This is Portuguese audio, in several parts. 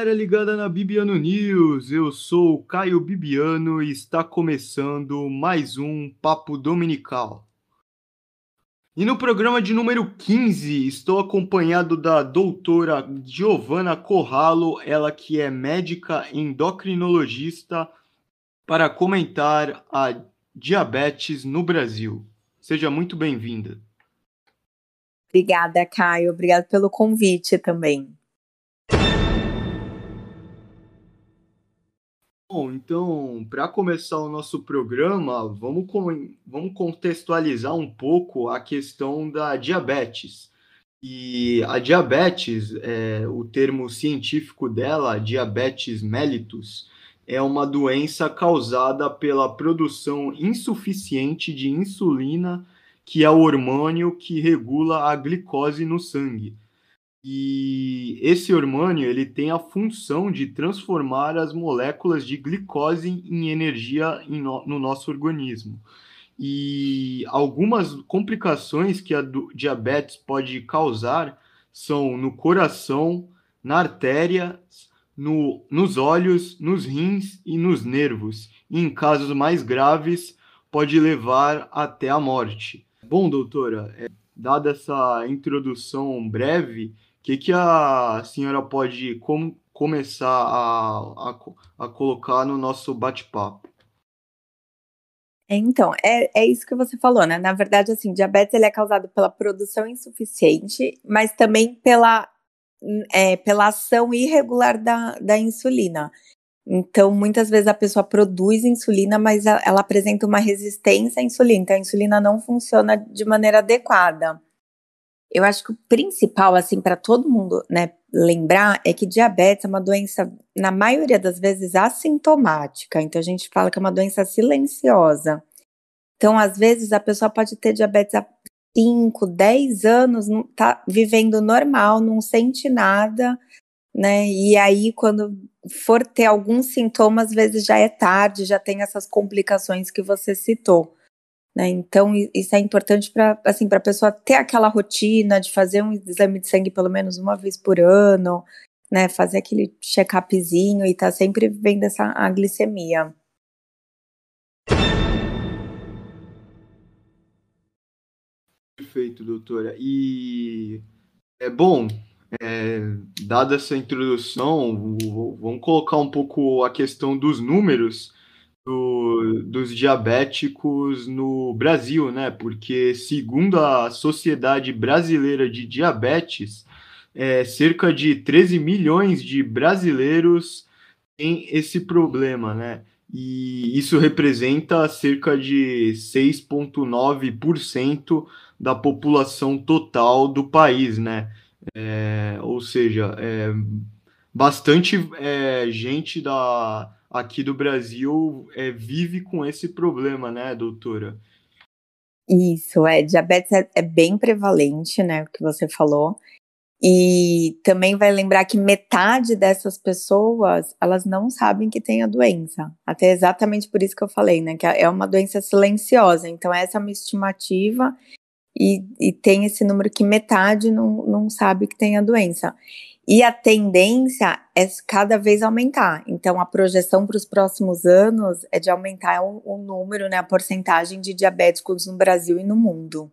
galera ligada na Bibiano News, eu sou o Caio Bibiano e está começando mais um Papo Dominical. E no programa de número 15, estou acompanhado da doutora Giovana Corralo, ela que é médica endocrinologista, para comentar a diabetes no Brasil. Seja muito bem-vinda. Obrigada, Caio. Obrigado pelo convite também. Bom, então, para começar o nosso programa, vamos, vamos contextualizar um pouco a questão da diabetes. E a diabetes, é, o termo científico dela, diabetes mellitus, é uma doença causada pela produção insuficiente de insulina, que é o hormônio que regula a glicose no sangue. E esse hormônio ele tem a função de transformar as moléculas de glicose em energia no nosso organismo. E algumas complicações que a diabetes pode causar são no coração, na artéria, no, nos olhos, nos rins e nos nervos. E em casos mais graves, pode levar até a morte. Bom, doutora, é, dada essa introdução breve, o que, que a senhora pode com, começar a, a, a colocar no nosso bate-papo? Então, é, é isso que você falou, né? Na verdade, assim, diabetes ele é causado pela produção insuficiente, mas também pela, é, pela ação irregular da, da insulina. Então, muitas vezes a pessoa produz insulina, mas ela apresenta uma resistência à insulina, então a insulina não funciona de maneira adequada. Eu acho que o principal, assim, para todo mundo, né, lembrar é que diabetes é uma doença, na maioria das vezes, assintomática. Então, a gente fala que é uma doença silenciosa. Então, às vezes, a pessoa pode ter diabetes há 5, 10 anos, tá vivendo normal, não sente nada, né? E aí, quando for ter alguns sintomas, às vezes já é tarde, já tem essas complicações que você citou. Né? Então, isso é importante para assim, a pessoa ter aquela rotina de fazer um exame de sangue pelo menos uma vez por ano, né? fazer aquele check-upzinho e tá sempre vendo essa a glicemia. Perfeito, doutora. E é bom, é, dada essa introdução, vamos colocar um pouco a questão dos números do, dos diabéticos no Brasil, né? Porque, segundo a Sociedade Brasileira de Diabetes, é, cerca de 13 milhões de brasileiros têm esse problema, né? E isso representa cerca de 6,9% da população total do país, né? É, ou seja, é, bastante é, gente da, aqui do Brasil é, vive com esse problema, né, doutora? Isso, é, diabetes é, é bem prevalente, né, o que você falou. E também vai lembrar que metade dessas pessoas, elas não sabem que tem a doença. Até exatamente por isso que eu falei, né? Que é uma doença silenciosa. Então, essa é uma estimativa e, e tem esse número que metade não, não sabe que tem a doença. E a tendência é cada vez aumentar. Então, a projeção para os próximos anos é de aumentar o, o número, né, a porcentagem de diabéticos no Brasil e no mundo.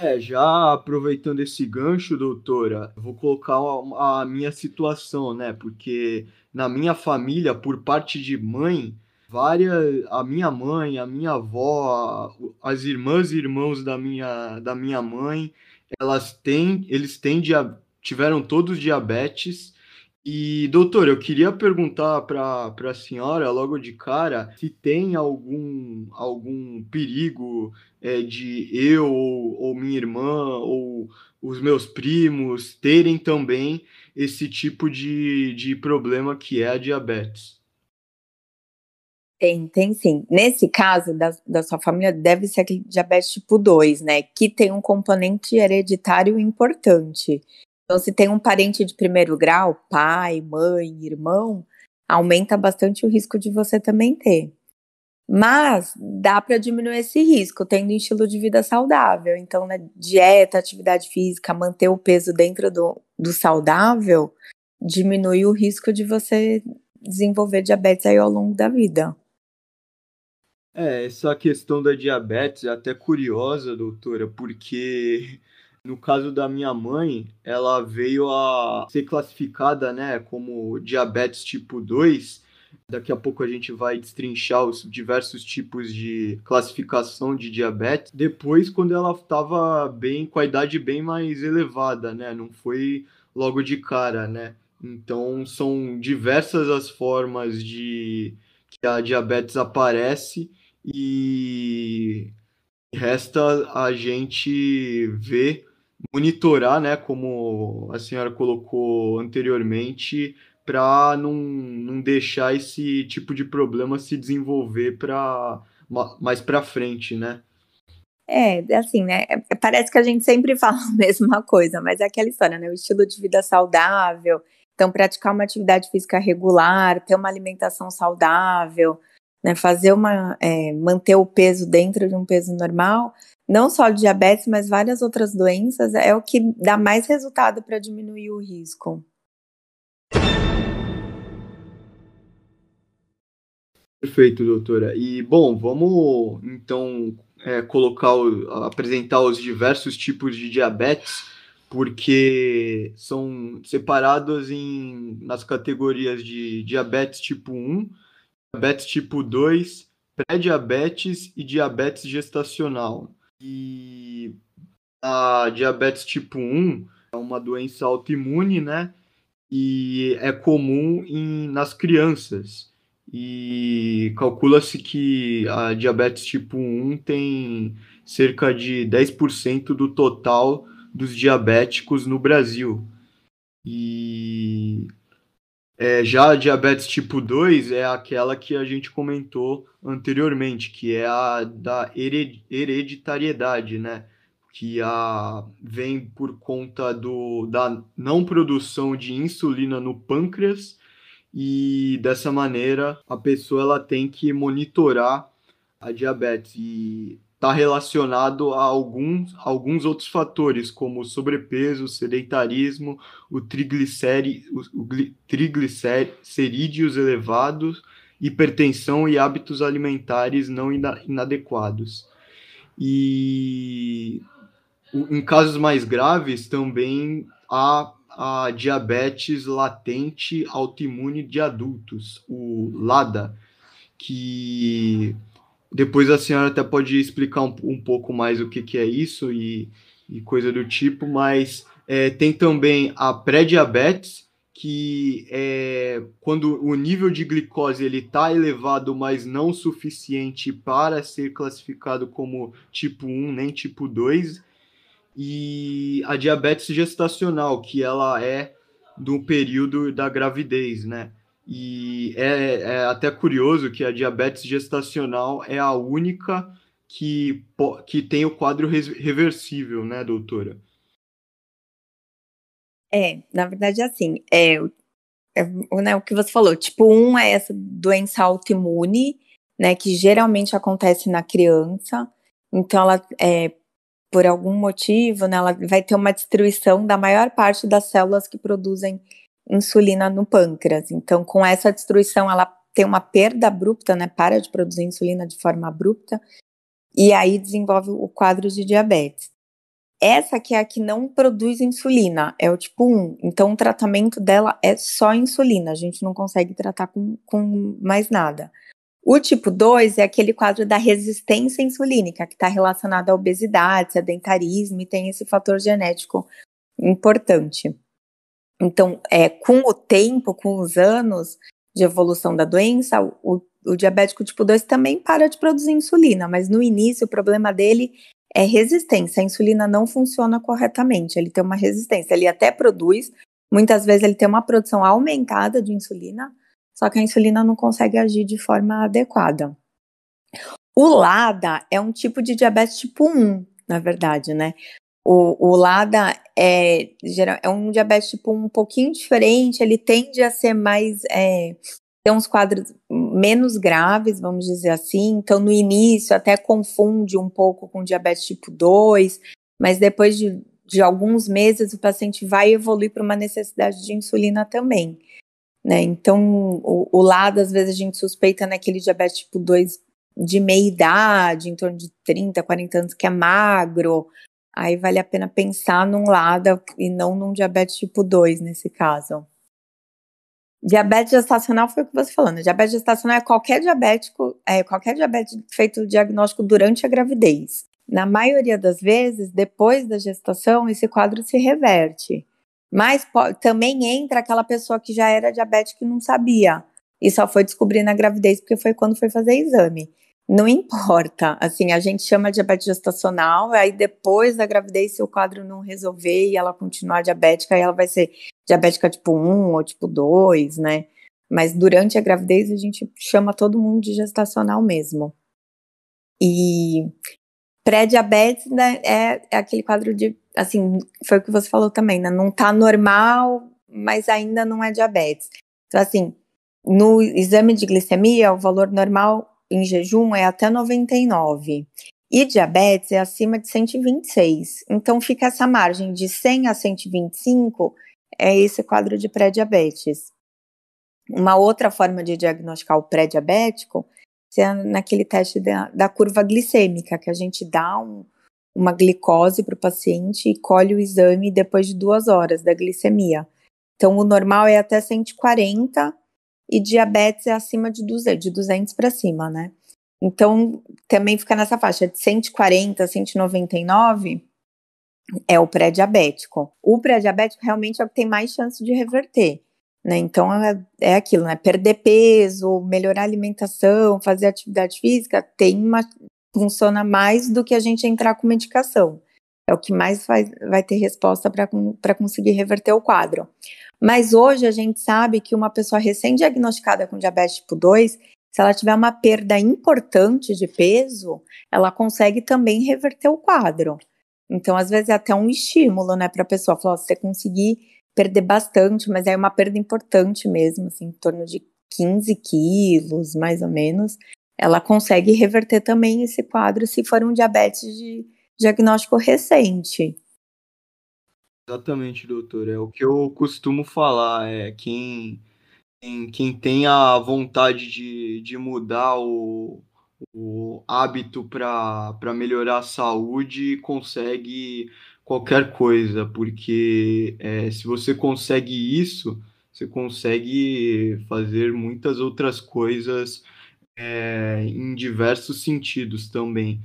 É, já aproveitando esse gancho, doutora, vou colocar a, a minha situação, né? Porque na minha família, por parte de mãe, várias a minha mãe, a minha avó, as irmãs e irmãos da minha da minha mãe, elas têm, eles têm tiveram todos diabetes. E, doutor, eu queria perguntar para a senhora, logo de cara, se tem algum, algum perigo é, de eu ou, ou minha irmã ou os meus primos terem também esse tipo de, de problema que é a diabetes. Tem, tem sim. Nesse caso da, da sua família, deve ser aquele diabetes tipo 2, né? Que tem um componente hereditário importante. Então, se tem um parente de primeiro grau, pai, mãe, irmão, aumenta bastante o risco de você também ter. Mas dá para diminuir esse risco tendo um estilo de vida saudável. Então, né, dieta, atividade física, manter o peso dentro do, do saudável, diminui o risco de você desenvolver diabetes aí ao longo da vida. É, essa questão da diabetes é até curiosa, doutora, porque no caso da minha mãe, ela veio a ser classificada, né, como diabetes tipo 2. Daqui a pouco a gente vai destrinchar os diversos tipos de classificação de diabetes. Depois, quando ela estava bem, com a idade bem mais elevada, né, não foi logo de cara, né. Então, são diversas as formas de que a diabetes aparece e resta a gente ver, monitorar, né, como a senhora colocou anteriormente, para não, não deixar esse tipo de problema se desenvolver para mais para frente, né? É, assim, né? É, parece que a gente sempre fala a mesma coisa, mas é aquela história, né? O estilo de vida saudável, então praticar uma atividade física regular, ter uma alimentação saudável, né, fazer uma, é, manter o peso dentro de um peso normal, não só diabetes, mas várias outras doenças, é o que dá mais resultado para diminuir o risco. Perfeito, doutora. E bom, vamos então é, colocar, apresentar os diversos tipos de diabetes, porque são separados em, nas categorias de diabetes tipo 1, diabetes tipo 2, pré-diabetes e diabetes gestacional. E a diabetes tipo 1 é uma doença autoimune, né? E é comum em, nas crianças. E calcula-se que a diabetes tipo 1 tem cerca de 10% do total dos diabéticos no Brasil. E é, já a diabetes tipo 2 é aquela que a gente comentou anteriormente, que é a da hereditariedade, né? Que a, vem por conta do, da não produção de insulina no pâncreas e dessa maneira a pessoa ela tem que monitorar a diabetes e está relacionado a alguns, alguns outros fatores, como sobrepeso, sedentarismo, o, triglicéri, o, o triglicerídeos elevados, hipertensão e hábitos alimentares não ina, inadequados. E em casos mais graves também há a diabetes latente autoimune de adultos, o LADA, que depois a senhora até pode explicar um, um pouco mais o que, que é isso e, e coisa do tipo, mas é, tem também a pré-diabetes, que é quando o nível de glicose ele está elevado, mas não suficiente para ser classificado como tipo 1 nem tipo 2, e a diabetes gestacional, que ela é do período da gravidez, né? E é, é, até curioso que a diabetes gestacional é a única que, que tem o quadro reversível, né, doutora? É, na verdade, assim, é, é né, o que você falou, tipo 1 é essa doença autoimune, né, que geralmente acontece na criança, então ela, é, por algum motivo, né, ela vai ter uma destruição da maior parte das células que produzem insulina no pâncreas. Então, com essa destruição, ela tem uma perda abrupta, né? Para de produzir insulina de forma abrupta, e aí desenvolve o quadro de diabetes. Essa que é a que não produz insulina, é o tipo 1. Então, o tratamento dela é só insulina, a gente não consegue tratar com, com mais nada. O tipo 2 é aquele quadro da resistência insulínica, que está relacionado à obesidade, sedentarismo e tem esse fator genético importante. Então, é, com o tempo, com os anos de evolução da doença, o, o diabético tipo 2 também para de produzir insulina, mas no início o problema dele é resistência. A insulina não funciona corretamente, ele tem uma resistência. Ele até produz, muitas vezes ele tem uma produção aumentada de insulina, só que a insulina não consegue agir de forma adequada. O LADA é um tipo de diabetes tipo 1, na verdade, né? O, o LADA é, é um diabetes tipo um pouquinho diferente, ele tende a ser mais é, tem uns quadros menos graves, vamos dizer assim. Então, no início, até confunde um pouco com diabetes tipo 2, mas depois de, de alguns meses, o paciente vai evoluir para uma necessidade de insulina também. Né? Então, o, o, lado, às vezes, a gente suspeita naquele diabetes tipo 2 de meia idade, em torno de 30, 40 anos, que é magro. Aí vale a pena pensar num lado e não num diabetes tipo 2, nesse caso. Diabetes gestacional foi o que você falou, né? Diabetes gestacional é qualquer diabético, é qualquer diabetes feito o diagnóstico durante a gravidez. Na maioria das vezes, depois da gestação, esse quadro se reverte. Mas também entra aquela pessoa que já era diabética e não sabia. E só foi descobrir na gravidez porque foi quando foi fazer exame. Não importa, assim, a gente chama diabetes gestacional, aí depois da gravidez, se o quadro não resolver e ela continuar diabética, aí ela vai ser diabética tipo 1 ou tipo 2, né? Mas durante a gravidez a gente chama todo mundo de gestacional mesmo. E pré-diabetes né, é, é, aquele quadro de, assim, foi o que você falou também, né? Não tá normal, mas ainda não é diabetes. Então, assim, no exame de glicemia, o valor normal em jejum é até 99. E diabetes é acima de 126. Então fica essa margem de 100 a 125 é esse quadro de pré-diabetes. Uma outra forma de diagnosticar o pré-diabético é naquele teste da, da, curva glicêmica, que a gente dá um, uma glicose para o paciente e colhe o exame depois de duas horas da glicemia. Então, o normal é até 140 e diabetes é acima de 200, de 200 para cima, né? Então, também fica nessa faixa de 140 a 199 é o pré-diabético. O pré-diabético realmente é o que tem mais chance de reverter, né? Então, é, é aquilo, né? Perder peso, melhorar a alimentação, fazer atividade física, tem uma, funciona mais do que a gente entrar com medicação. É o que mais faz, vai ter resposta para conseguir reverter o quadro. Mas hoje a gente sabe que uma pessoa recém-diagnosticada com diabetes tipo 2, se ela tiver uma perda importante de peso, ela consegue também reverter o quadro. Então, às vezes, é até um estímulo, né, para a pessoa falar: você conseguir perder bastante, mas é uma perda importante mesmo, assim, em torno de 15 quilos, mais ou menos, ela consegue reverter também esse quadro se for um diabetes de diagnóstico recente. Exatamente, doutor. É o que eu costumo falar. É quem, quem, quem tem a vontade de, de mudar o, o hábito para melhorar a saúde consegue qualquer coisa, porque é, se você consegue isso, você consegue fazer muitas outras coisas é, em diversos sentidos também.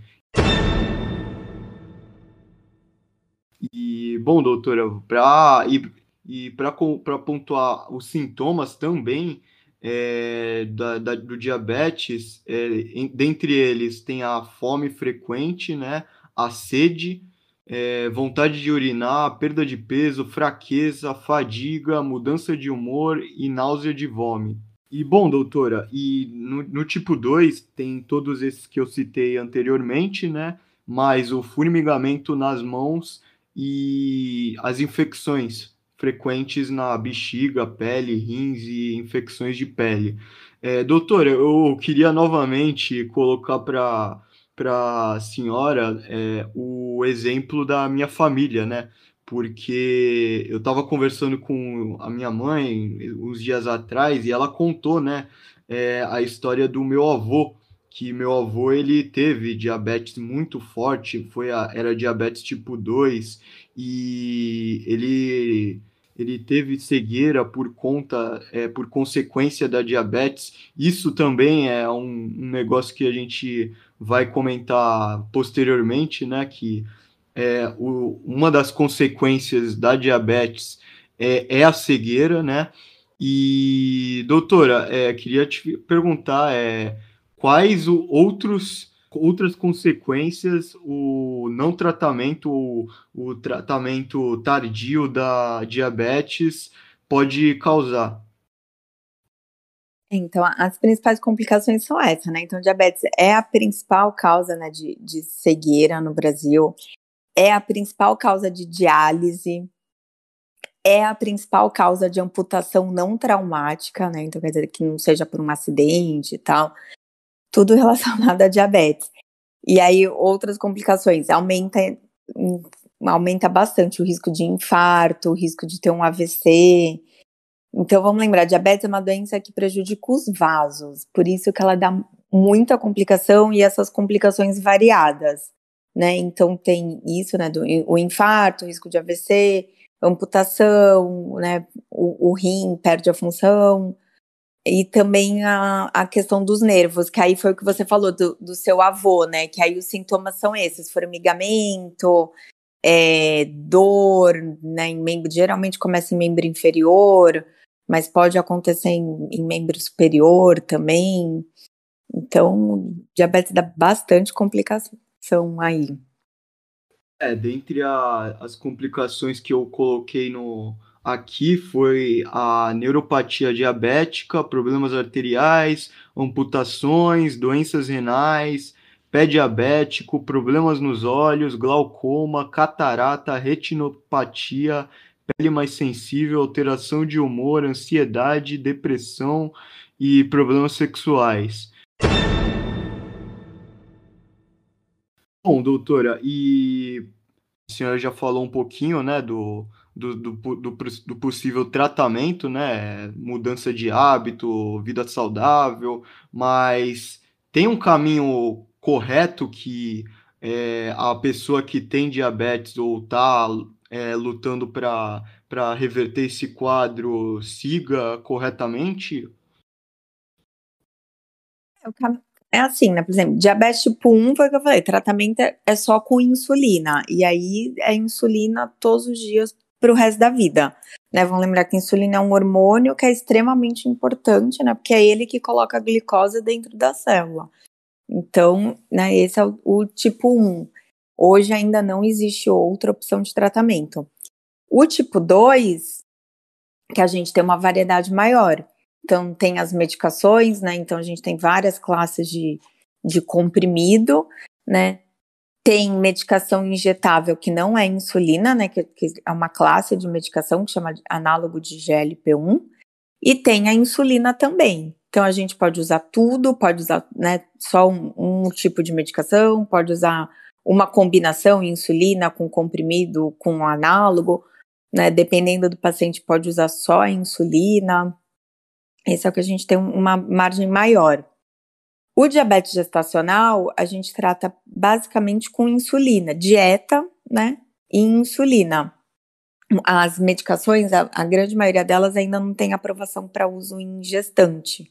E, bom, doutora, para e, e para pontuar os sintomas também é, da, da, do diabetes, é, em, dentre eles tem a fome frequente, né, a sede, é, vontade de urinar, perda de peso, fraqueza, fadiga, mudança de humor e náusea de vômito. E bom, doutora, e no, no tipo 2 tem todos esses que eu citei anteriormente, né? Mas o formigamento nas mãos e as infecções frequentes na bexiga, pele, rins e infecções de pele. É, doutora, eu queria novamente colocar para para a senhora é, o exemplo da minha família, né? Porque eu estava conversando com a minha mãe uns dias atrás e ela contou, né, é, a história do meu avô, que meu avô ele teve diabetes muito forte, foi a, era diabetes tipo 2 e ele ele teve cegueira por conta, é, por consequência da diabetes. Isso também é um, um, negócio que a gente vai comentar posteriormente, né? Que é, o, uma das consequências da diabetes é, é a cegueira, né? E, doutora, é, queria te perguntar é, quais o, outros outras consequências o não tratamento, o, o tratamento tardio da diabetes pode causar? Então, as principais complicações são essas, né? Então, diabetes é a principal causa né, de, de cegueira no Brasil, é a principal causa de diálise, é a principal causa de amputação não traumática, né? Então quer dizer que não seja por um acidente e tal. Tudo relacionado a diabetes. E aí outras complicações, aumenta aumenta bastante o risco de infarto, o risco de ter um AVC. Então vamos lembrar, diabetes é uma doença que prejudica os vasos, por isso que ela dá muita complicação e essas complicações variadas, né? Então tem isso, né, do, o infarto, o risco de AVC, amputação, né, o, o rim perde a função, e também a, a questão dos nervos, que aí foi o que você falou do, do seu avô, né? Que aí os sintomas são esses: formigamento, é, dor, né? Em membro, geralmente começa em membro inferior, mas pode acontecer em, em membro superior também. Então, diabetes dá bastante complicação aí. É, dentre a, as complicações que eu coloquei no, aqui foi a neuropatia diabética, problemas arteriais, amputações, doenças renais, pé diabético, problemas nos olhos, glaucoma, catarata, retinopatia, pele mais sensível, alteração de humor, ansiedade, depressão e problemas sexuais. Bom, doutora, e a senhora já falou um pouquinho, né, do, do, do, do, do, possível tratamento, né? Mudança de hábito, vida saudável, mas tem um caminho correto que é, a pessoa que tem diabetes ou está é, lutando para reverter esse quadro siga corretamente? É, é assim, né? Por exemplo, diabetes tipo 1 foi o que eu falei, tratamento é só com insulina. E aí é insulina todos os dias para o resto da vida. Né? Vamos lembrar que a insulina é um hormônio que é extremamente importante, né? Porque é ele que coloca a glicose dentro da célula. Então, né, esse é o, o tipo 1. Hoje ainda não existe outra opção de tratamento. O tipo 2, que a gente tem uma variedade maior. Então, tem as medicações, né? Então, a gente tem várias classes de, de comprimido, né? Tem medicação injetável que não é insulina, né? Que, que é uma classe de medicação que chama de análogo de GLP-1. E tem a insulina também. Então a gente pode usar tudo, pode usar né, só um, um tipo de medicação, pode usar uma combinação insulina com comprimido com análogo, né? Dependendo do paciente, pode usar só a insulina. Esse é o que a gente tem uma margem maior. O diabetes gestacional, a gente trata basicamente com insulina, dieta, né? E insulina. As medicações, a, a grande maioria delas ainda não tem aprovação para uso em gestante.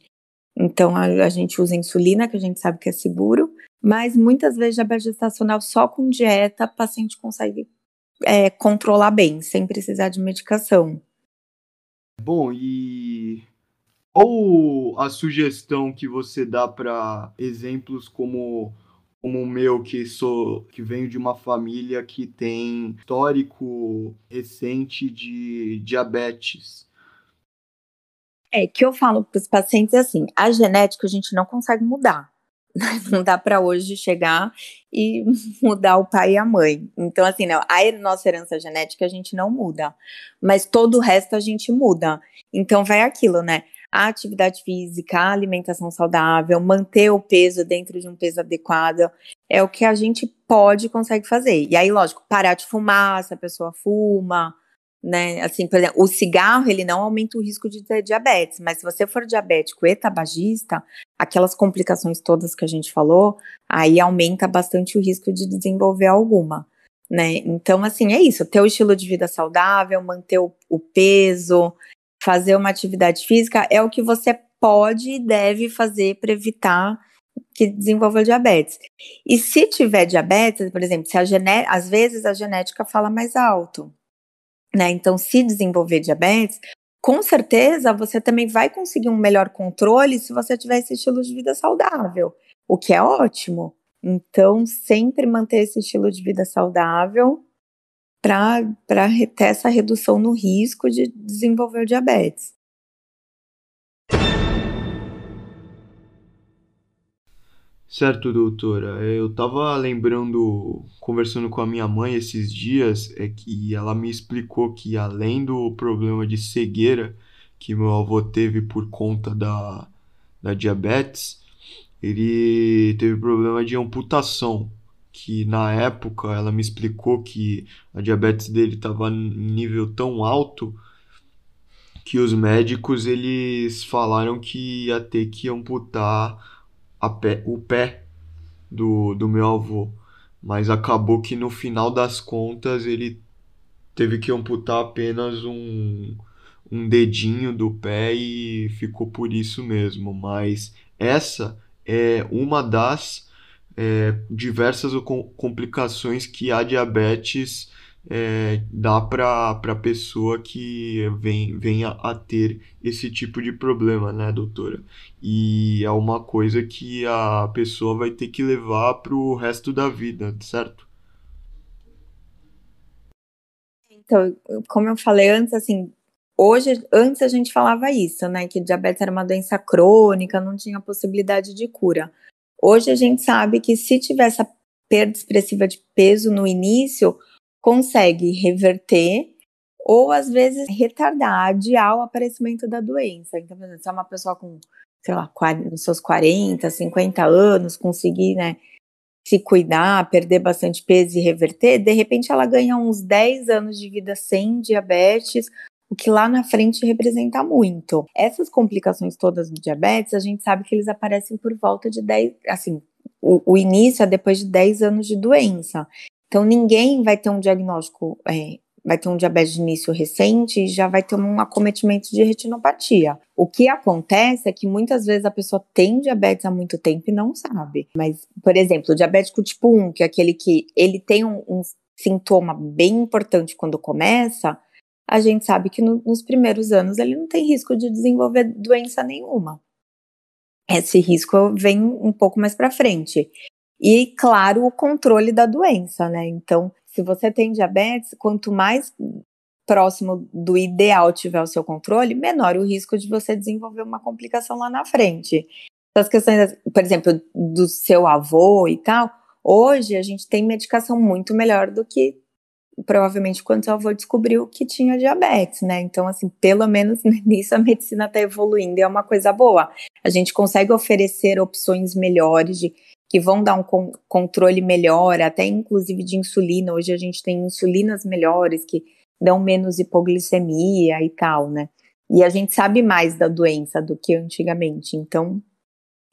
Então, a, a, gente usa insulina, que a gente sabe que é seguro, mas muitas vezes diabetes gestacional só com dieta, o paciente consegue é, controlar bem, sem precisar de medicação. Bom, e qual a sugestão que você dá para exemplos como como o meu que sou que venho de uma família que tem histórico recente de diabetes? É que eu falo para os pacientes assim, a genética a gente não consegue mudar. Não dá para hoje chegar e mudar o pai e a mãe. Então, assim, não, a nossa herança genética a gente não muda, mas todo o resto a gente muda. Então, vai aquilo, né? A atividade física, a alimentação saudável, manter o peso dentro de um peso adequado, é o que a gente pode consegue fazer. E aí, lógico, parar de fumar, se a pessoa fuma, né? Assim, por exemplo, o cigarro, ele não aumenta o risco de ter diabetes, mas se você for diabético e tabagista, aquelas complicações todas que a gente falou, aí aumenta bastante o risco de desenvolver alguma. Né? Então, assim, é isso, ter o estilo de vida saudável, manter o, o peso, fazer uma atividade física é o que você pode e deve fazer para evitar que desenvolva diabetes. E se tiver diabetes, por exemplo, se a gené às vezes a genética fala mais alto, né? Então, se desenvolver diabetes, com certeza você também vai conseguir um melhor controle se você tiver esse estilo de vida saudável, o que é ótimo. Então, sempre manter esse estilo de vida saudável para ter essa redução no risco de desenvolver diabetes. Certo, doutora. Eu estava lembrando, conversando com a minha mãe esses dias, é que ela me explicou que além do problema de cegueira que meu avô teve por conta da, da diabetes, ele teve problema de amputação, que na época ela me explicou que a diabetes dele estava em nível tão alto que os médicos eles falaram que ia ter que amputar pé, o pé do, do meu avô. Mas acabou que no final das contas ele teve que amputar apenas um, um dedinho do pé e ficou por isso mesmo. Mas essa é uma das é, diversas complicações que a diabetes é, dá para a pessoa que vem, venha a ter esse tipo de problema, né, doutora? E é uma coisa que a pessoa vai ter que levar para o resto da vida, certo? Então, como eu falei antes, assim, hoje, antes a gente falava isso, né, que diabetes era uma doença crônica, não tinha possibilidade de cura. Hoje a gente sabe que se tiver essa perda expressiva de peso no início, consegue reverter ou às vezes retardar, adiar o aparecimento da doença. Então, por exemplo, se é uma pessoa com, sei lá, nos seus 40, 50 anos, conseguir, né, se cuidar, perder bastante peso e reverter, de repente ela ganha uns 10 anos de vida sem diabetes, o que lá na frente representa muito. Essas complicações todas do diabetes, a gente sabe que eles aparecem por volta de 10, assim, o, o início é depois de 10 anos de doença. Então, ninguém vai ter um diagnóstico, é, vai ter um diabetes de início recente e já vai ter um acometimento de retinopatia. O que acontece é que muitas vezes a pessoa tem diabetes há muito tempo e não sabe. Mas, por exemplo, o diabético tipo 1, que é aquele que ele tem um, um sintoma bem importante quando começa, a gente sabe que no, nos primeiros anos ele não tem risco de desenvolver doença nenhuma. Esse risco vem um pouco mais para frente. E, claro, o controle da doença, né? Então, se você tem diabetes, quanto mais próximo do ideal tiver o seu controle, menor o risco de você desenvolver uma complicação lá na frente. As questões, por exemplo, do seu avô e tal, hoje a gente tem medicação muito melhor do que provavelmente quando seu avô descobriu que tinha diabetes, né? Então, assim, pelo menos nisso a medicina está evoluindo e é uma coisa boa. A gente consegue oferecer opções melhores de que vão dar um controle melhor, até inclusive de insulina. Hoje a gente tem insulinas melhores que dão menos hipoglicemia e tal, né? E a gente sabe mais da doença do que antigamente. Então,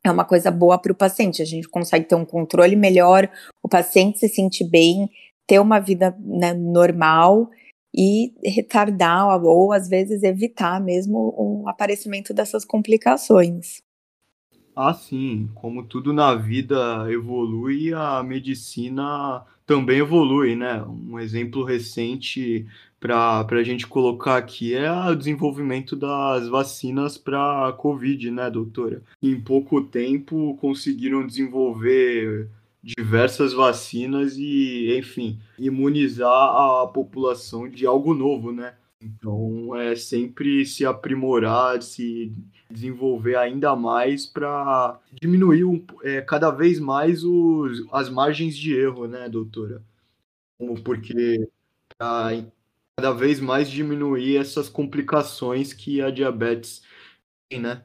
é uma coisa boa para o paciente. A gente consegue ter um controle melhor, o paciente se sentir bem, ter uma vida né, normal e retardar ou às vezes evitar mesmo o aparecimento dessas complicações. Ah, sim, como tudo na vida evolui, a medicina também evolui, né? Um exemplo recente para a gente colocar aqui é o desenvolvimento das vacinas para a Covid, né, doutora? Em pouco tempo conseguiram desenvolver diversas vacinas e, enfim, imunizar a população de algo novo, né? Então é sempre se aprimorar, se desenvolver ainda mais para diminuir é, cada vez mais os, as margens de erro, né, doutora? Porque para cada vez mais diminuir essas complicações que a diabetes tem, né?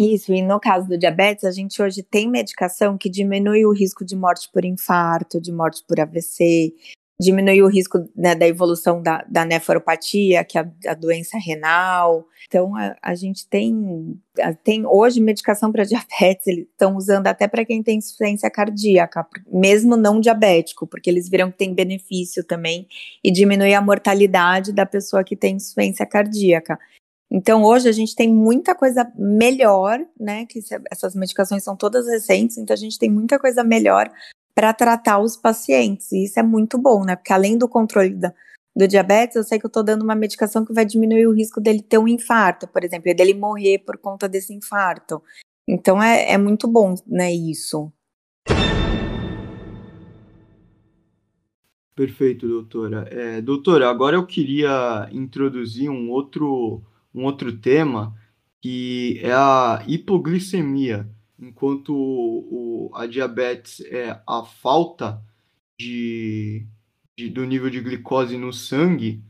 Isso, e no caso do diabetes, a gente hoje tem medicação que diminui o risco de morte por infarto, de morte por AVC, diminuir o risco né, da evolução da, da nefropatia, que é a, a doença renal. Então, a, a gente tem, tem hoje medicação para diabetes, eles estão usando até para quem tem insuficiência cardíaca, mesmo não diabético, porque eles viram que tem benefício também e diminui a mortalidade da pessoa que tem insuficiência cardíaca. Então, hoje a gente tem muita coisa melhor, né? Que essas medicações são todas recentes, então a gente tem muita coisa melhor para tratar os pacientes. E isso é muito bom, né? Porque além do controle da, do diabetes, eu sei que eu estou dando uma medicação que vai diminuir o risco dele ter um infarto, por exemplo, dele morrer por conta desse infarto. Então é, é muito bom, né, isso. Perfeito, doutora. É, doutora, agora eu queria introduzir um outro, um outro tema que é a hipoglicemia. enquanto o, a diabetes é a falta de, de, do nível de glicose no sangue,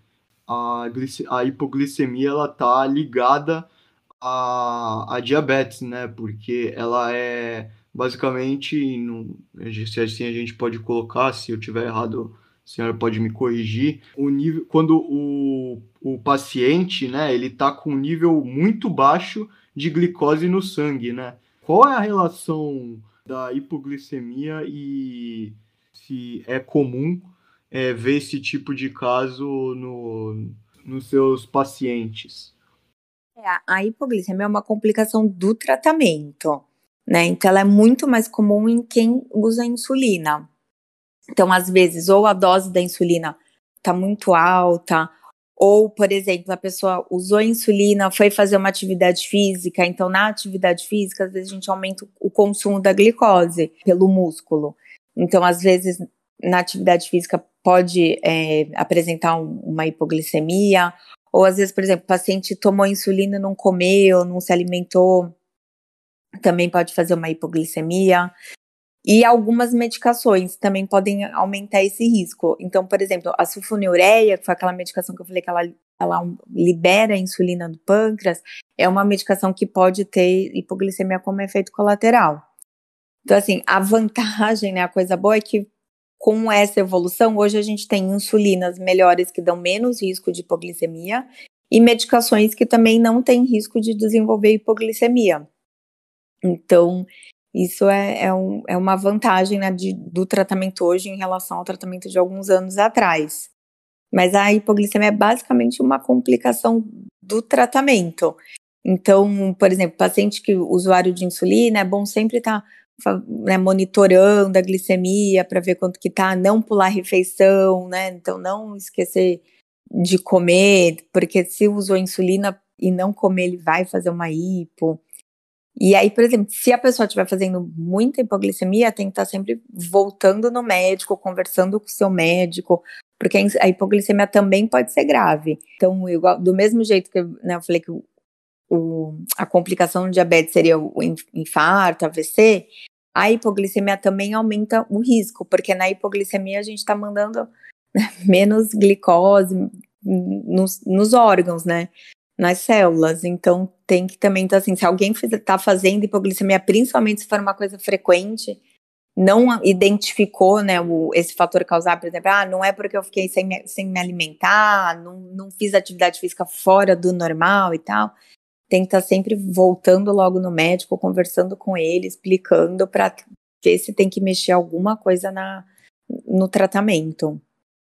a, a hipoglicemia ela tá ligada a, a diabetes, né? Porque ela é basicamente, no, se assim a gente pode colocar, se eu tiver errado, senhora pode me corrigir. O nível, quando o, o paciente, né, ele tá com um nível muito baixo de glicose no sangue, né? Qual é a relação da hipoglicemia e se é comum é, ver esse tipo de caso no, nos seus pacientes? É, a hipoglicemia é uma complicação do tratamento, né? Então, ela é muito mais comum em quem usa insulina. Então, às vezes, ou a dose da insulina está muito alta, ou, por exemplo, a pessoa usou insulina, foi fazer uma atividade física, então na atividade física, às vezes a gente aumenta o consumo da glicose pelo músculo. Então, às vezes, na atividade física pode é, apresentar um, uma hipoglicemia, ou às vezes, por exemplo, o paciente tomou insulina, não comeu, não se alimentou, também pode fazer uma hipoglicemia. E algumas medicações também podem aumentar esse risco. Então, por exemplo, a sulfonilureia, que foi aquela medicação que eu falei que ela, ela libera a insulina do pâncreas, é uma medicação que pode ter hipoglicemia como efeito colateral. Então, assim, a vantagem, né, a coisa boa é que com essa evolução, hoje a gente tem insulinas melhores que dão menos risco de hipoglicemia e medicações que também não têm risco de desenvolver hipoglicemia. Então, isso é, é, um, é uma vantagem né, de, do tratamento hoje em relação ao tratamento de alguns anos atrás. Mas a hipoglicemia é basicamente uma complicação do tratamento. Então, por exemplo, paciente que usuário de insulina, é bom sempre estar tá né, monitorando a glicemia para ver quanto que tá, não pular refeição, né? Então não esquecer de comer, porque se usou insulina e não comer, ele vai fazer uma hipo. E aí, por exemplo, se a pessoa estiver fazendo muita hipoglicemia, tem que estar sempre voltando no médico, conversando com o seu médico, porque a hipoglicemia também pode ser grave. Então, igual, do mesmo jeito que né, eu falei que o, a complicação do diabetes seria o infarto, AVC, a hipoglicemia também aumenta o risco, porque na hipoglicemia a gente está mandando né, menos glicose nos, nos, órgãos, né? Nas células. Então tem que também tá, assim, se alguém está fazendo hipoglicemia, principalmente se for uma coisa frequente, não identificou né, o, esse fator causal, por exemplo, ah, não é porque eu fiquei sem me, sem me alimentar, não, não fiz atividade física fora do normal e tal tem que estar tá sempre voltando logo no médico, conversando com ele, explicando para ver se tem que mexer alguma coisa na, no tratamento.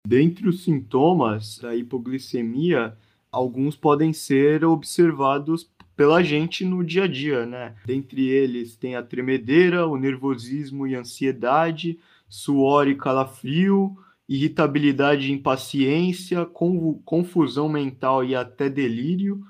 Dentre os sintomas da hipoglicemia, alguns podem ser observados pela gente no dia a dia, né? Dentre eles tem a tremedeira, o nervosismo e ansiedade, suor e calafrio, irritabilidade e impaciência, confusão mental e até delírio,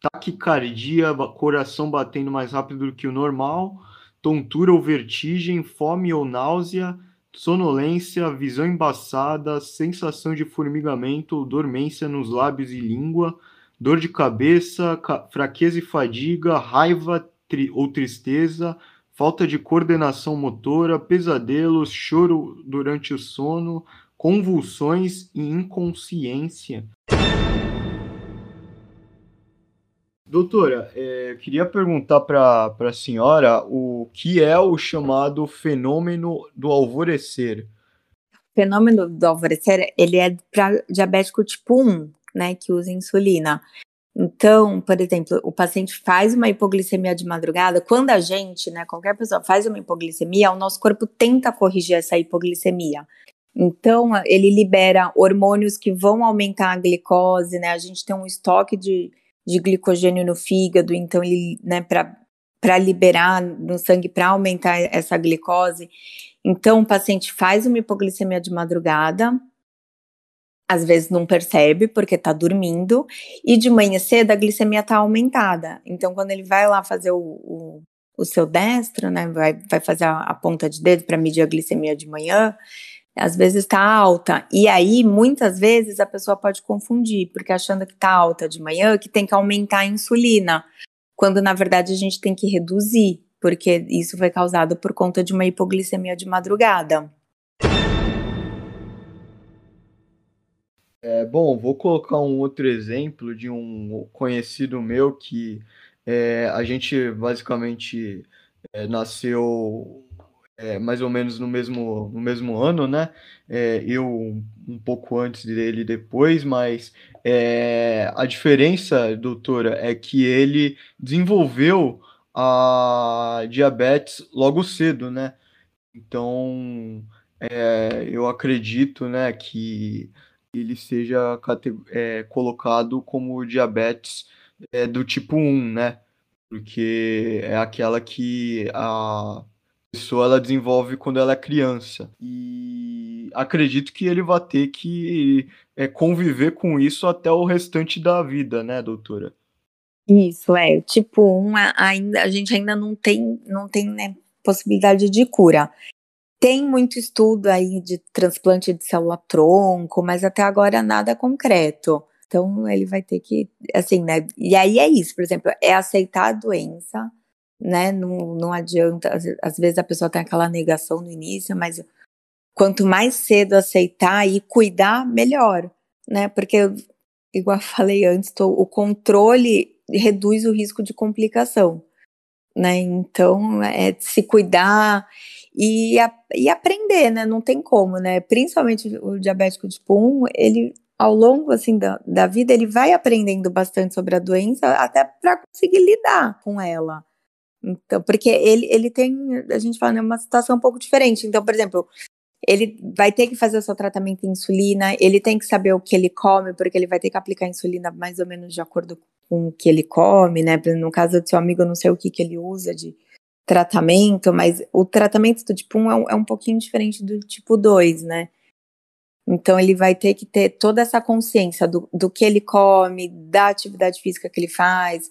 taquicardia, coração batendo mais rápido do que o normal, tontura ou vertigem, fome ou náusea, sonolência, visão embaçada, sensação de formigamento dormência nos lábios e língua, dor de cabeça, fraqueza e fadiga, raiva tri ou tristeza, falta de coordenação motora, pesadelos, choro durante o sono, convulsões e inconsciência. Doutora, é, eu queria perguntar para a senhora o que é o chamado fenômeno do alvorecer. O fenômeno do alvorecer, ele é para diabético tipo 1, né, que usa insulina. Então, por exemplo, o paciente faz uma hipoglicemia de madrugada, quando a gente, né, qualquer pessoa faz uma hipoglicemia, o nosso corpo tenta corrigir essa hipoglicemia. Então, ele libera hormônios que vão aumentar a glicose, né? A gente tem um estoque de de glicogênio no fígado, então ele, né, para liberar no sangue, para aumentar essa glicose. Então, o paciente faz uma hipoglicemia de madrugada, às vezes não percebe porque está dormindo, e de manhã cedo a glicemia está aumentada. Então, quando ele vai lá fazer o, o, o seu destro, né, vai, vai fazer a, a ponta de dedo para medir a glicemia de manhã, às vezes está alta. E aí, muitas vezes, a pessoa pode confundir, porque achando que está alta de manhã, que tem que aumentar a insulina, quando na verdade a gente tem que reduzir. porque isso foi causado por conta de uma hipoglicemia de madrugada. É, bom, vou colocar um outro exemplo de um conhecido meu que é, a gente basicamente é, nasceu é, mais ou menos no mesmo, no mesmo ano, né? É, eu um pouco antes dele depois, mas é, a diferença, doutora, é que ele desenvolveu a diabetes logo cedo, né? Então, é, eu acredito, né, que ele seja é, colocado como diabetes é, do tipo 1, né? Porque é aquela que a pessoa ela desenvolve quando ela é criança. E acredito que ele vai ter que é, conviver com isso até o restante da vida, né, doutora? Isso, é. Tipo 1, ainda, a gente ainda não tem, não tem né, possibilidade de cura. Tem muito estudo aí de transplante de célula-tronco, mas até agora nada concreto. Então ele vai ter que, assim, né? E aí é isso, por exemplo, é aceitar a doença, né? Não, não adianta, às, às vezes a pessoa tem aquela negação no início, mas quanto mais cedo aceitar e cuidar, melhor, né? Porque, igual eu falei antes, tô, o controle reduz o risco de complicação, né? Então, é se cuidar e, a, e aprender, né? Não tem como, né? Principalmente o diabético tipo 1, ele ao longo assim da, da vida ele vai aprendendo bastante sobre a doença até para conseguir lidar com ela. Então, porque ele, ele tem, a gente fala, né, uma situação um pouco diferente. Então, por exemplo, ele vai ter que fazer o seu tratamento de insulina, ele tem que saber o que ele come, porque ele vai ter que aplicar insulina mais ou menos de acordo com o que ele come, né? No caso do seu amigo, eu não sei o que, que ele usa de tratamento, mas o tratamento do tipo 1 é um, é um pouquinho diferente do tipo 2, né? Então ele vai ter que ter toda essa consciência do, do que ele come, da atividade física que ele faz,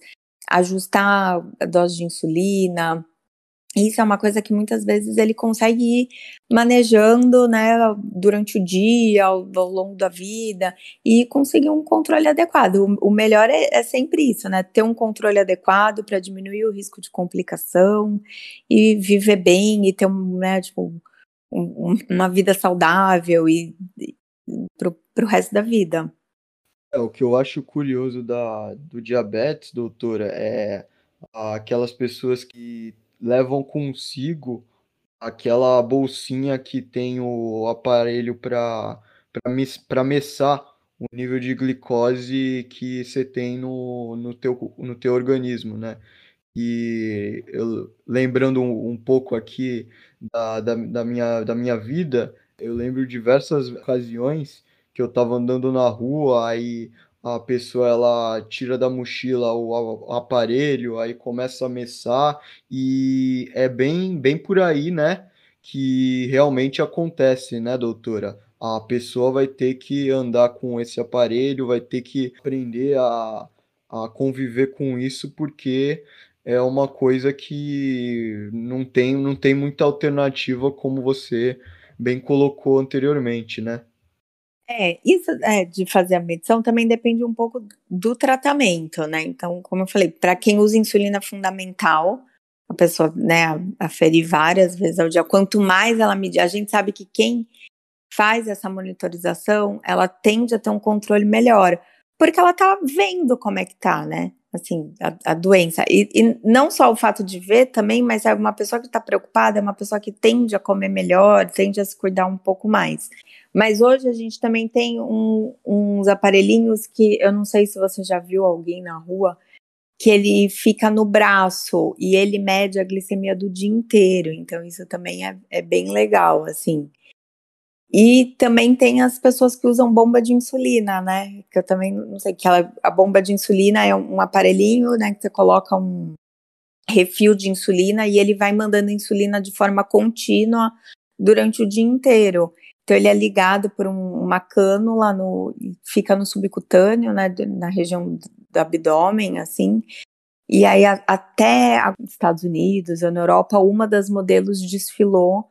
ajustar a dose de insulina. Isso é uma coisa que muitas vezes ele consegue ir manejando, né, durante o dia, ao, ao longo da vida, e conseguir um controle adequado. O, o melhor é, é, sempre isso, né, ter um controle adequado para diminuir o risco de complicação e viver bem e ter um, né, tipo, um, uma vida saudável e, e para o resto da vida. É, o que eu acho curioso da, do diabetes, doutora, é aquelas pessoas que levam consigo aquela bolsinha que tem o aparelho para para messar o nível de glicose que você tem no, no, teu, no teu organismo, né? E eu, lembrando um, um pouco aqui da, da, da, minha, da minha vida, eu lembro diversas ocasiões que eu estava andando na rua, aí a pessoa ela tira da mochila o, o, aparelho, aí começa a messar e é bem bem por aí, né, que realmente acontece, né, doutora? A pessoa vai ter que andar com esse aparelho, vai ter que aprender a, a conviver com isso, porque é uma coisa que não tem, não tem muita alternativa, como você bem colocou anteriormente, né? É, isso é, de fazer a medição também depende um pouco do tratamento, né? Então, como eu falei, para quem usa insulina fundamental, a pessoa, né, aferir várias vezes ao dia. Quanto mais ela medir, a gente sabe que quem faz essa monitorização, ela tende a ter um controle melhor, porque ela tá vendo como é que tá, né? assim, a, a doença. E, e, não só o fato de ver também, mas é uma pessoa que está preocupada, é uma pessoa que tende a comer melhor, tende a se cuidar um pouco mais. Mas hoje a gente também tem um, uns aparelhinhos que eu não sei se você já viu alguém na rua, que ele fica no braço e ele mede a glicemia do dia inteiro. Então isso também é, é bem legal, assim. E também tem as pessoas que usam bomba de insulina, né? Que eu também não sei que ela, a bomba de insulina é um aparelhinho, né? Que você coloca um refil de insulina e ele vai mandando insulina de forma contínua durante o dia inteiro. Então ele é ligado por um, uma cânula no, fica no subcutâneo, né? Na região do abdômen, assim. E aí a, até os Estados Unidos, na Europa, uma das modelos desfilou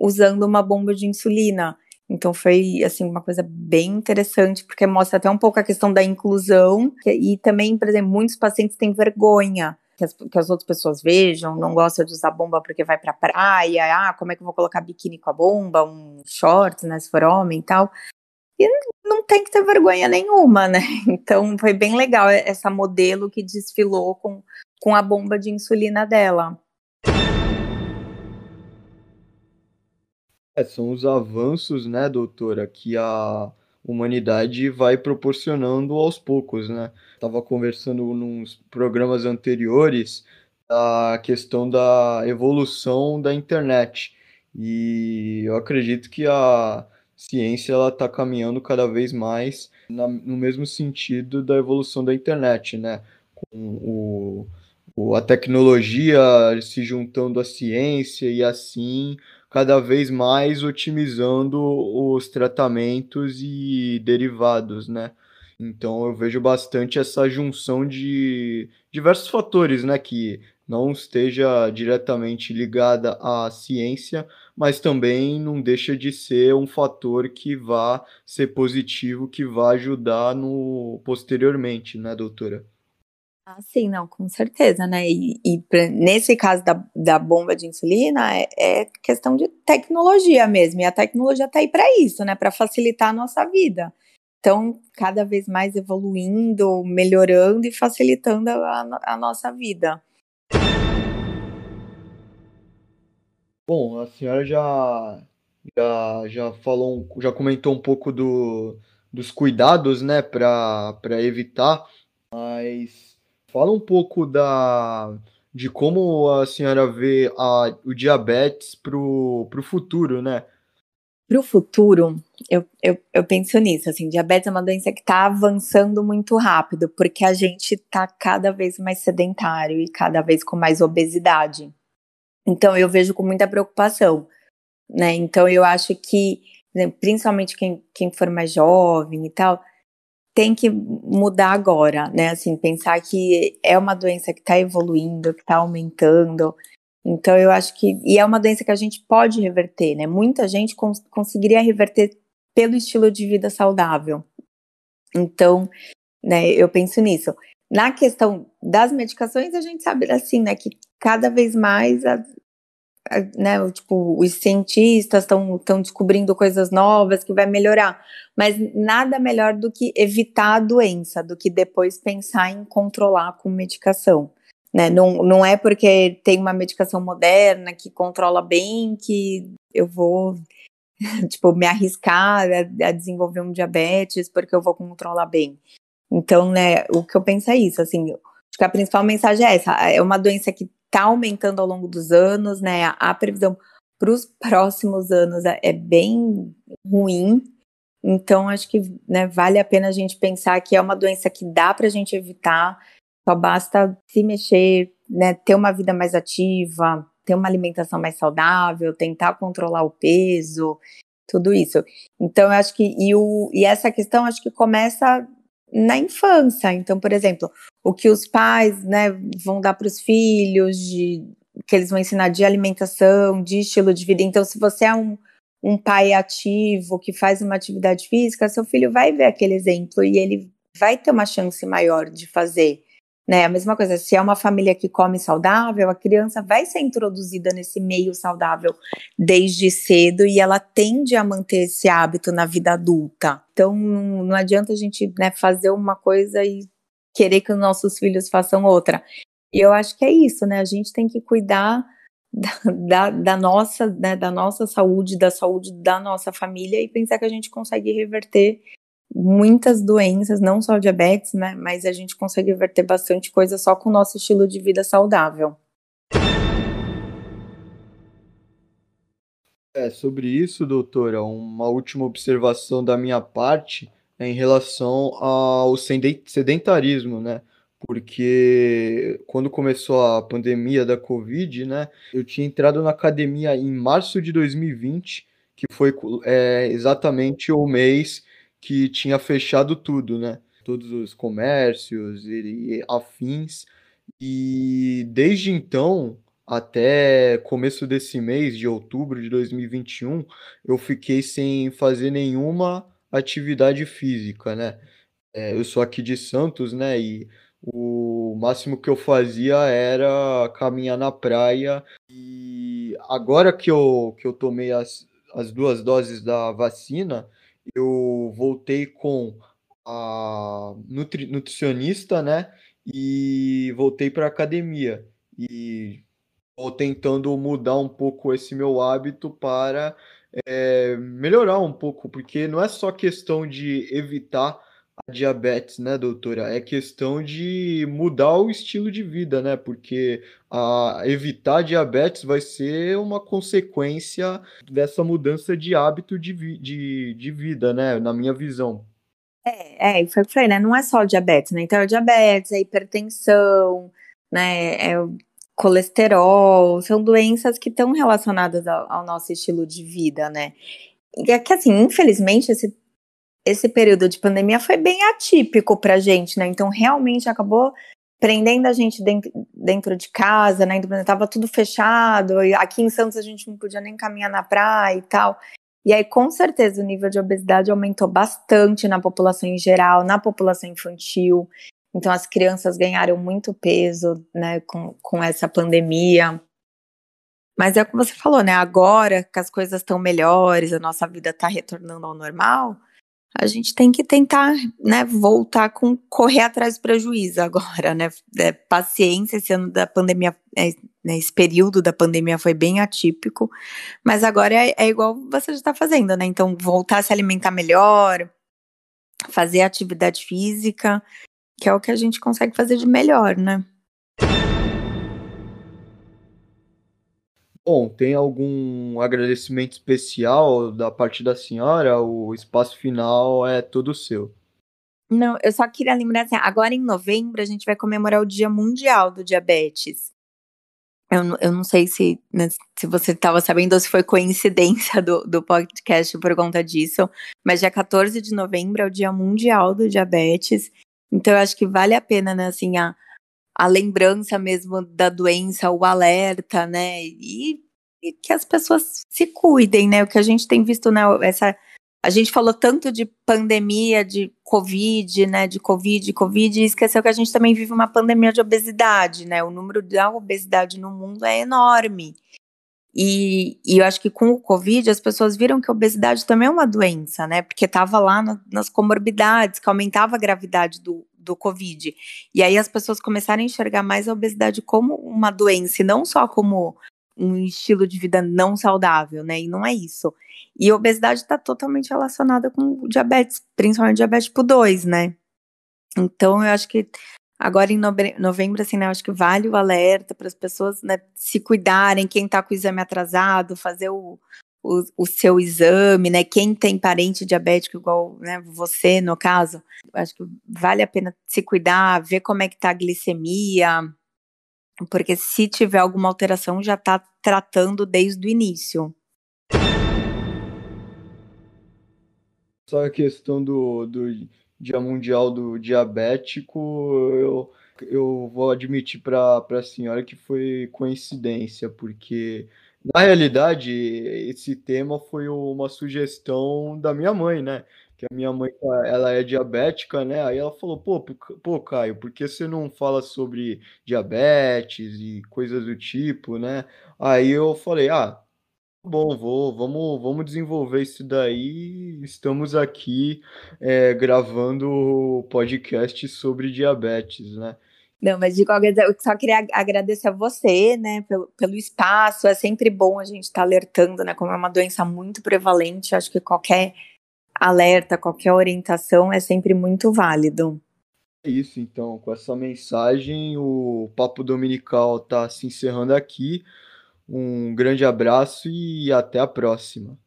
usando uma bomba de insulina. Então foi assim uma coisa bem interessante porque mostra até um pouco a questão da inclusão e também, por exemplo, muitos pacientes têm vergonha que as, que as, outras pessoas vejam, não gosta de usar bomba porque vai pra praia, ah, como é que eu vou colocar biquíni com a bomba, um shorts, né, se for homem e tal. E não tem que ter vergonha nenhuma, né? Então foi bem legal essa modelo que desfilou com, com a bomba de insulina dela. É, são os avanços, né, doutora, que a humanidade vai proporcionando aos poucos, né? Estava conversando nos programas anteriores da questão da evolução da internet e eu acredito que a ciência ela está caminhando cada vez mais na, no mesmo sentido da evolução da internet, né? Com o, o, a tecnologia se juntando à ciência e assim cada vez mais otimizando os tratamentos e derivados, né? Então eu vejo bastante essa junção de diversos fatores, né, que não esteja diretamente ligada à ciência, mas também não deixa de ser um fator que vá ser positivo, que vá ajudar no posteriormente, né, doutora? Ah, sim, não, com certeza, né? E, e pra, nesse caso da, da bomba de insulina, é, é, questão de tecnologia mesmo. E a tecnologia está aí para isso, né? Para facilitar a nossa vida. Então, cada vez mais evoluindo, melhorando e facilitando a, a nossa vida. Bom, a senhora já, já, já falou, já comentou um pouco do, dos cuidados, né, para evitar, mas Fala um pouco da, de como a senhora vê a, o diabetes para o futuro, né? Para o futuro, eu, eu, eu penso nisso, assim, diabetes é uma doença que está avançando muito rápido, porque a gente está cada vez mais sedentário e cada vez com mais obesidade. Então, eu vejo com muita preocupação, né? Então, eu acho que, né, principalmente quem, quem for mais jovem e tal, tem que mudar agora, né? Assim, pensar que é uma doença que está evoluindo, que está aumentando. Então, eu acho que. E é uma doença que a gente pode reverter, né? Muita gente cons conseguiria reverter pelo estilo de vida saudável. Então, né, eu penso nisso. Na questão das medicações, a gente sabe assim, né, que cada vez mais né, tipo, os cientistas estão descobrindo coisas novas que vai melhorar, mas nada melhor do que evitar a doença, do que depois pensar em controlar com medicação. Né? Não, não é porque tem uma medicação moderna que controla bem que eu vou tipo, me arriscar a, a desenvolver um diabetes porque eu vou controlar bem. Então, né, o que eu penso é isso, assim, acho que a principal mensagem é essa, é uma doença que está aumentando ao longo dos anos, né? A, previsão para os próximos anos é, é, bem ruim. Então, acho que né, vale a pena a gente pensar que é uma doença que dá para a gente evitar, só basta se mexer, né, ter uma vida mais ativa, ter uma alimentação mais saudável, tentar controlar o peso, tudo isso. Então, eu acho que, e, o, e essa questão acho que começa na infância. Então, por exemplo, o que os pais né, vão dar para os filhos, de, que eles vão ensinar de alimentação, de estilo de vida. Então, se você é um, um pai ativo que faz uma atividade física, seu filho vai ver aquele exemplo e ele vai ter uma chance maior de fazer. Né? A mesma coisa, se é uma família que come saudável, a criança vai ser introduzida nesse meio saudável desde cedo e ela tende a manter esse hábito na vida adulta. Então, não, adianta a gente né, fazer uma coisa e querer que os nossos filhos façam outra. E eu acho que é isso, né? A gente tem que cuidar da, da, nossa, né, da nossa saúde, da saúde da nossa família e pensar que a gente consegue reverter muitas doenças, não só diabetes, né, mas a gente consegue reverter bastante coisa só com o nosso estilo de vida saudável. É, sobre isso, doutora, uma última observação da minha parte em relação ao sedentarismo, né? Porque quando começou a pandemia da Covid, né, eu tinha entrado na academia em março de 2020, que foi é, exatamente o mês que tinha fechado tudo, né? Todos os comércios e, e afins. E desde então, até começo desse mês de outubro de 2021, eu fiquei sem fazer nenhuma atividade física, né? É, eu sou aqui de Santos, né? E o máximo que eu fazia era caminhar na praia. E agora que eu, que eu tomei as, as duas doses da vacina, eu voltei com a nutri, nutricionista, né? E voltei para academia. E estou tentando mudar um pouco esse meu hábito para é, melhorar um pouco, porque não é só questão de evitar a diabetes, né, doutora? É questão de mudar o estilo de vida, né? Porque a, evitar a diabetes vai ser uma consequência dessa mudança de hábito de, de, de vida, né? Na minha visão. É, é, foi o que eu falei, né? Não é só diabetes, né? Então é diabetes, é hipertensão, né? É colesterol, são doenças que estão relacionadas ao, ao, nosso estilo de vida, né? E é que assim, infelizmente, esse, esse período de pandemia foi bem atípico pra gente, né? Então realmente acabou prendendo a gente dentro, dentro de casa, né? Então, tava tudo fechado, aqui em Santos a gente não podia nem caminhar na praia e tal. E aí, com certeza, o nível de obesidade aumentou bastante na população em geral, na população infantil. Então, as crianças ganharam muito peso, né, com, com essa pandemia. Mas é o que você falou, né? Agora que as coisas estão melhores, a nossa vida está retornando ao normal, a gente tem que tentar, né, voltar com correr atrás do prejuízo agora, né? É, paciência, esse ano da pandemia, é, né, esse período da pandemia foi bem atípico, mas agora é, é igual você já está fazendo, né? Então, voltar a se alimentar melhor, fazer atividade física, que é o que a gente consegue fazer de melhor, né? Bom, tem algum agradecimento especial da parte da senhora? O espaço final é todo seu. Não, eu só queria lembrar assim, agora em novembro a gente vai comemorar o Dia Mundial do Diabetes. Eu, eu não sei se, né, se você estava sabendo ou se foi coincidência do, do podcast por conta disso, mas dia 14 de novembro é o Dia Mundial do Diabetes. Então eu acho que vale a pena, né, assim, a, a lembrança mesmo da doença, o alerta, né? E, e, que as pessoas se cuidem, né? O que a gente tem visto, né? Essa, a gente falou tanto de pandemia, de Covid, né? De Covid, Covid, e esqueceu que a gente também vive uma pandemia de obesidade, né? O número da obesidade no mundo é enorme. E, e, eu acho que com o Covid as pessoas viram que a obesidade também é uma doença, né? Porque estava lá no, nas comorbidades, que aumentava a gravidade do, do Covid. E aí as pessoas começaram a enxergar mais a obesidade como uma doença e não só como um estilo de vida não saudável, né? E não é isso. E a obesidade está totalmente relacionada com diabetes, principalmente diabetes tipo 2, né? Então eu acho que agora em novembro, assim, né? Acho que vale o alerta para as pessoas né, se cuidarem, quem está com o exame atrasado, fazer o, o, o, seu exame, né? Quem tem parente diabético igual né, você, no caso, acho que vale a pena se cuidar, ver como é que tá a glicemia, porque se tiver alguma alteração, já tá tratando desde o início. Só a questão do, do Dia Mundial do Diabético, eu, eu vou admitir para a senhora que foi coincidência, porque na realidade, esse tema foi uma sugestão da minha mãe, né? Que a minha mãe, ela é diabética, né? Aí ela falou, pô, pô, Caio, por que você não fala sobre diabetes e coisas do tipo, né? Aí eu falei, ah, bom, vou, vamos, vamos desenvolver isso daí. Estamos aqui é, gravando o podcast sobre diabetes, né? Não, mas de qualquer eu só queria agradecer a você, né, pelo, pelo espaço. É sempre bom a gente estar tá alertando, né, como é uma doença muito prevalente. Acho que qualquer alerta, qualquer orientação é sempre muito válido. É isso, então, com essa mensagem, o Papo Dominical está se encerrando aqui. Um grande abraço e até a próxima.